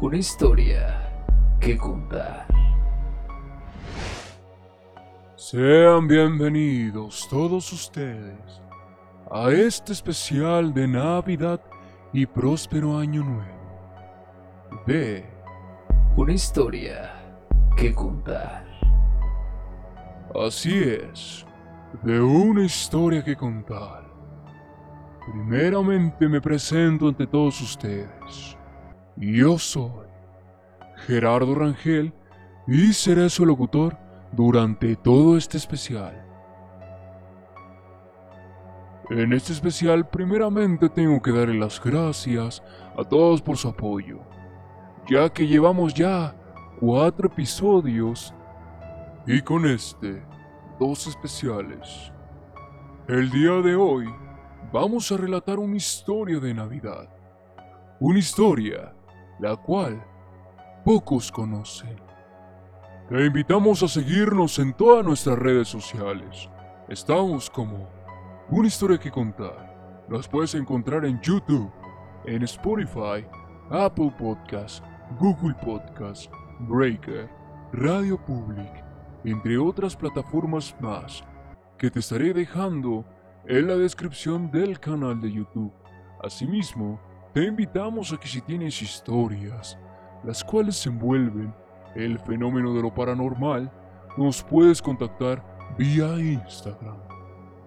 Una historia que contar. Sean bienvenidos todos ustedes a este especial de Navidad y próspero año nuevo. De Una historia que contar. Así es, de una historia que contar. Primeramente me presento ante todos ustedes. Yo soy Gerardo Rangel y seré su locutor durante todo este especial. En este especial primeramente tengo que darle las gracias a todos por su apoyo, ya que llevamos ya cuatro episodios y con este dos especiales. El día de hoy vamos a relatar una historia de Navidad, una historia la cual pocos conocen. Te invitamos a seguirnos en todas nuestras redes sociales. Estamos como Una historia que contar. Nos puedes encontrar en YouTube, en Spotify, Apple Podcasts, Google Podcasts, Breaker, Radio Public, entre otras plataformas más que te estaré dejando en la descripción del canal de YouTube. Asimismo, te invitamos a que si tienes historias, las cuales envuelven el fenómeno de lo paranormal, nos puedes contactar vía Instagram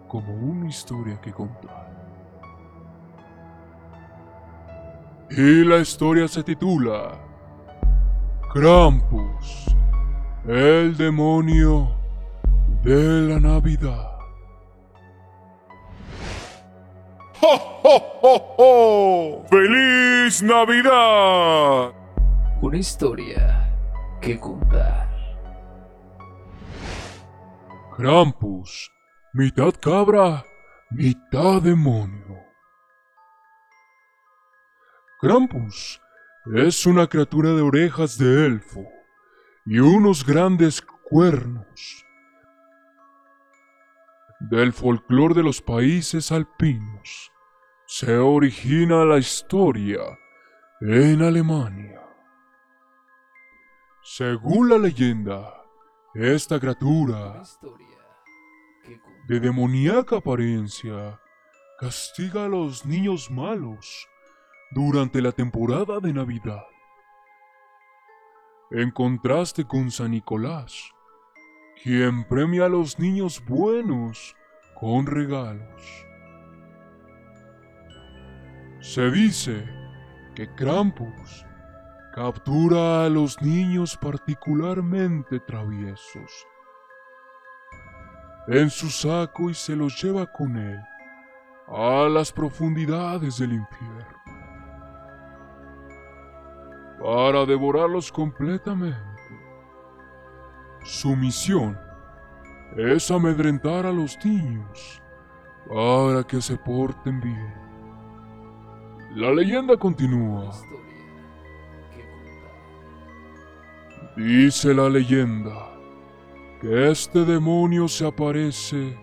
como una historia que contar. Y la historia se titula Krampus, el demonio de la Navidad. ¡Ho, ho, ho, ho! ¡Feliz Navidad! Una historia que contar. Krampus, mitad cabra, mitad demonio. Krampus es una criatura de orejas de elfo y unos grandes cuernos. Del folclore de los países alpinos se origina la historia en Alemania. Según la leyenda, esta criatura de demoníaca apariencia castiga a los niños malos durante la temporada de Navidad. En contraste con San Nicolás, quien premia a los niños buenos con regalos. Se dice que Krampus captura a los niños particularmente traviesos en su saco y se los lleva con él a las profundidades del infierno para devorarlos completamente. Su misión es amedrentar a los niños para que se porten bien. La leyenda continúa. Dice la leyenda que este demonio se aparece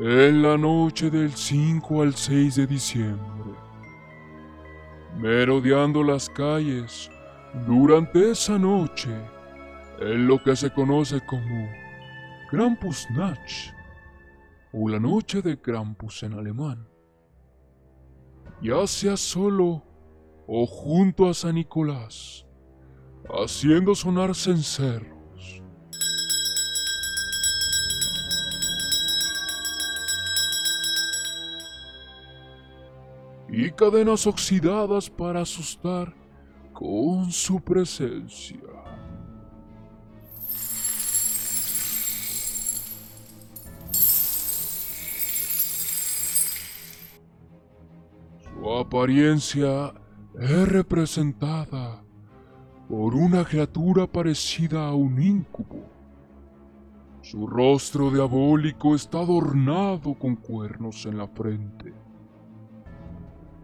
en la noche del 5 al 6 de diciembre, merodeando las calles durante esa noche en lo que se conoce como Krampusnacht o la noche de Krampus en alemán, ya sea solo o junto a San Nicolás haciendo sonar cencerros. Y cadenas oxidadas para asustar con su presencia. Apariencia es representada por una criatura parecida a un incubo. Su rostro diabólico está adornado con cuernos en la frente,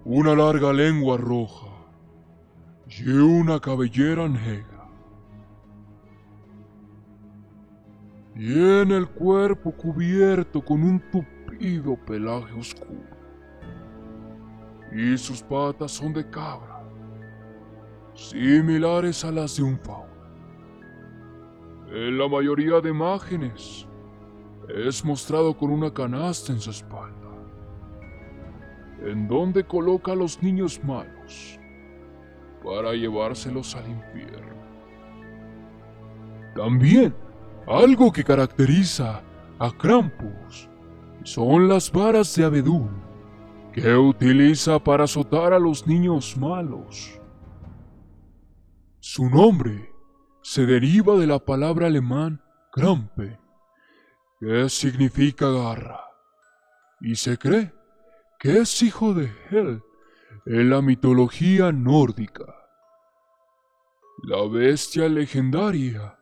una larga lengua roja y una cabellera negra. Tiene el cuerpo cubierto con un tupido pelaje oscuro y sus patas son de cabra, similares a las de un fauno. En la mayoría de imágenes es mostrado con una canasta en su espalda, en donde coloca a los niños malos para llevárselos al infierno. También algo que caracteriza a Krampus son las varas de abedul que utiliza para azotar a los niños malos. Su nombre se deriva de la palabra alemán Krampe, que significa garra, y se cree que es hijo de Hel en la mitología nórdica. La bestia legendaria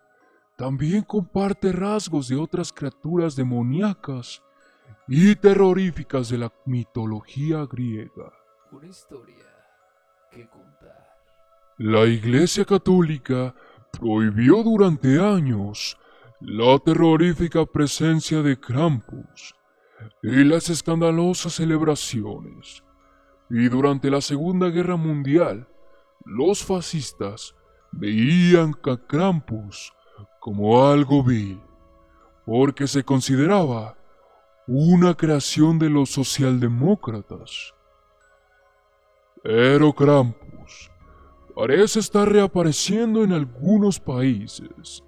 también comparte rasgos de otras criaturas demoníacas y terroríficas de la mitología griega. Una historia que contar. La Iglesia Católica prohibió durante años la terrorífica presencia de Krampus y las escandalosas celebraciones. Y durante la Segunda Guerra Mundial, los fascistas veían a Krampus como algo vil, porque se consideraba una creación de los socialdemócratas. Pero Krampus parece estar reapareciendo en algunos países,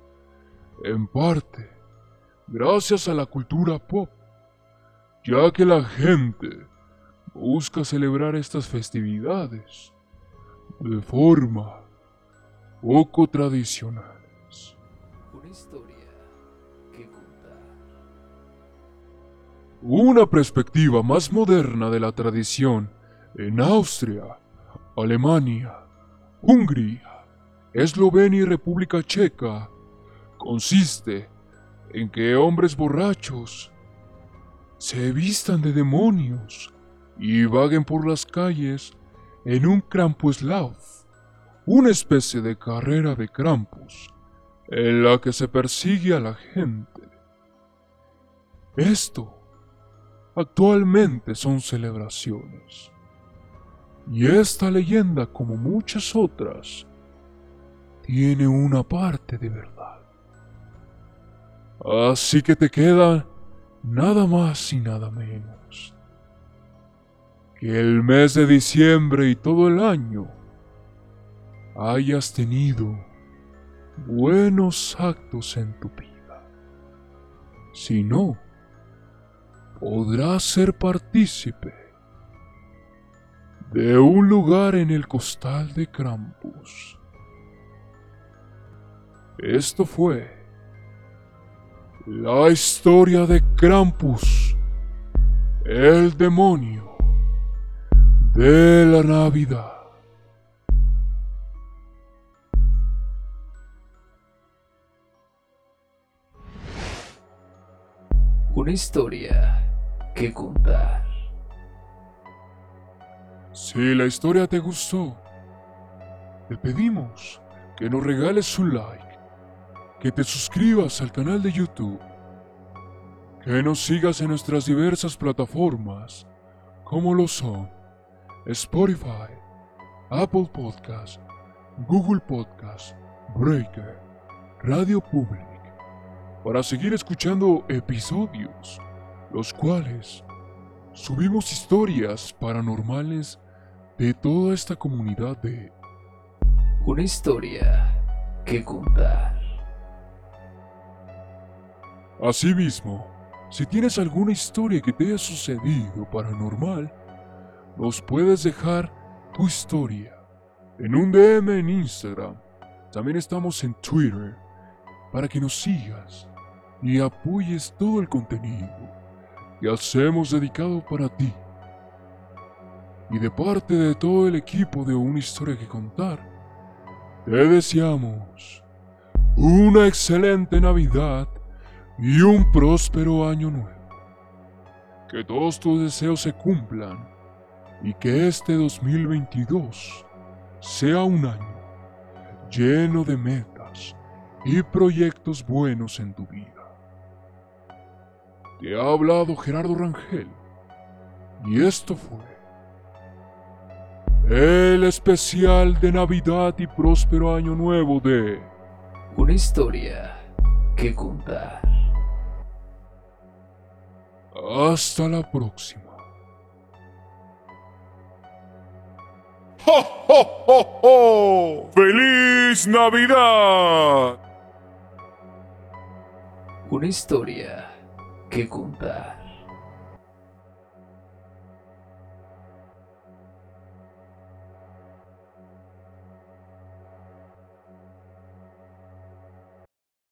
en parte gracias a la cultura pop, ya que la gente busca celebrar estas festividades de forma poco tradicional. Una historia Una perspectiva más moderna de la tradición en Austria, Alemania, Hungría, Eslovenia y República Checa consiste en que hombres borrachos se vistan de demonios y vaguen por las calles en un Krampuslauf, una especie de carrera de Krampus, en la que se persigue a la gente. Esto actualmente son celebraciones. Y esta leyenda, como muchas otras, tiene una parte de verdad. Así que te queda nada más y nada menos que el mes de diciembre y todo el año hayas tenido buenos actos en tu vida. Si no, podrás ser partícipe de un lugar en el costal de Krampus. Esto fue la historia de Krampus, el demonio de la Navidad. Una historia que contar. Si la historia te gustó, te pedimos que nos regales un like, que te suscribas al canal de YouTube, que nos sigas en nuestras diversas plataformas, como lo son Spotify, Apple Podcast, Google Podcast, Breaker, Radio Public, para seguir escuchando episodios, los cuales subimos historias paranormales de toda esta comunidad de Una historia que contar. Asimismo, si tienes alguna historia que te haya sucedido paranormal, nos puedes dejar tu historia en un DM en Instagram. También estamos en Twitter para que nos sigas y apoyes todo el contenido que hacemos dedicado para ti. y de parte de todo el equipo de Una historia que contar, te deseamos una excelente Navidad y un próspero año nuevo. Que todos tus deseos se cumplan y que este 2022 sea un año lleno de metas y proyectos buenos en tu vida. Te ha hablado Gerardo Rangel y esto fue el especial de Navidad y próspero año nuevo de Una historia que contar. Hasta la próxima. ¡Ho, ho, ho, ho! ¡Feliz Navidad! Una historia que contar.